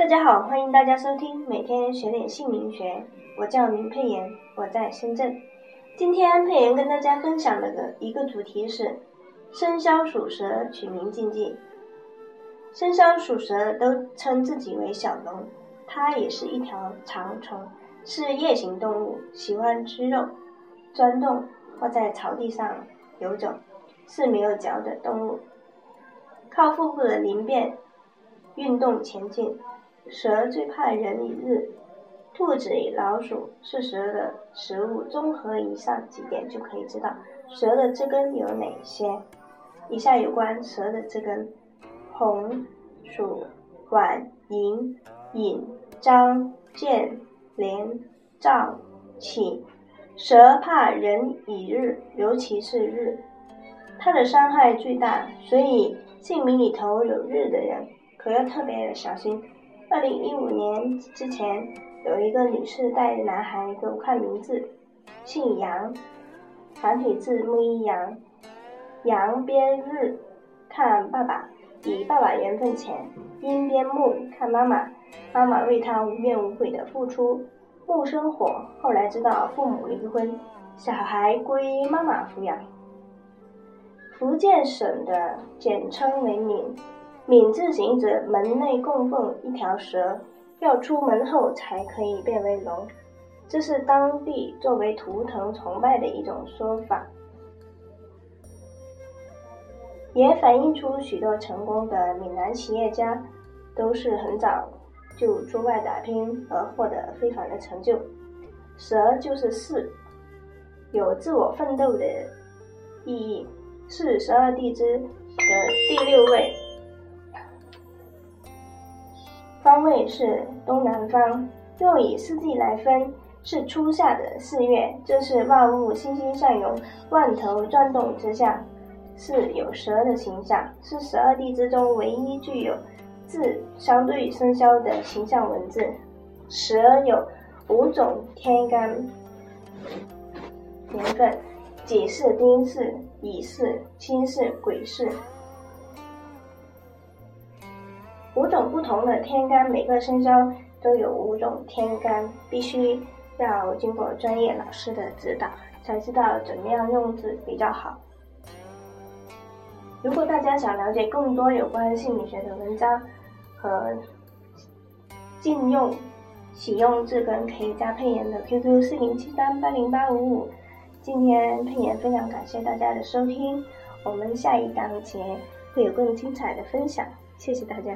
大家好，欢迎大家收听每天学点姓名学。我叫林佩妍，我在深圳。今天佩妍跟大家分享的个一个主题是生肖属蛇取名禁忌。生肖属蛇都称自己为小龙，它也是一条长虫，是夜行动物，喜欢吃肉，钻洞或在草地上游走，是没有脚的动物，靠腹部的鳞片运动前进。蛇最怕人与日，兔子与老鼠是蛇的食物。综合以上几点就可以知道蛇的字根有哪些。以下有关蛇的字根：红、鼠、晚、寅、寅、张、建、连、赵、启。蛇怕人与日，尤其是日，它的伤害最大，所以姓名里头有日的人可要特别的小心。二零一五年之前，有一个女士带男孩给我看名字，姓杨，繁体字木一杨，杨边日看爸爸，比爸爸缘分浅；阴边木看妈妈，妈妈为他无怨无悔的付出。木生火，后来知道父母离婚，小孩归妈妈抚养。福建省的简称为闽。闽字行者门内供奉一条蛇，要出门后才可以变为龙，这是当地作为图腾崇拜的一种说法，也反映出许多成功的闽南企业家都是很早就出外打拼而获得非凡的成就。蛇就是四，有自我奋斗的意义，是十二地支的第六位。方位是东南方，若以四季来分，是初夏的四月，这是万物欣欣向荣、万头转动之象，是有蛇的形象，是十二地支中唯一具有字相对生肖的形象文字。蛇有五种天干年份：己巳、丁巳、乙巳、辛巳、癸巳。五种不同的天干，每个生肖都有五种天干，必须要经过专业老师的指导，才知道怎么样用字比较好。如果大家想了解更多有关心理学的文章和禁用启用字根，可以加佩妍的 QQ 四零七三八零八五五。今天佩妍非常感谢大家的收听，我们下一档节会有更精彩的分享，谢谢大家。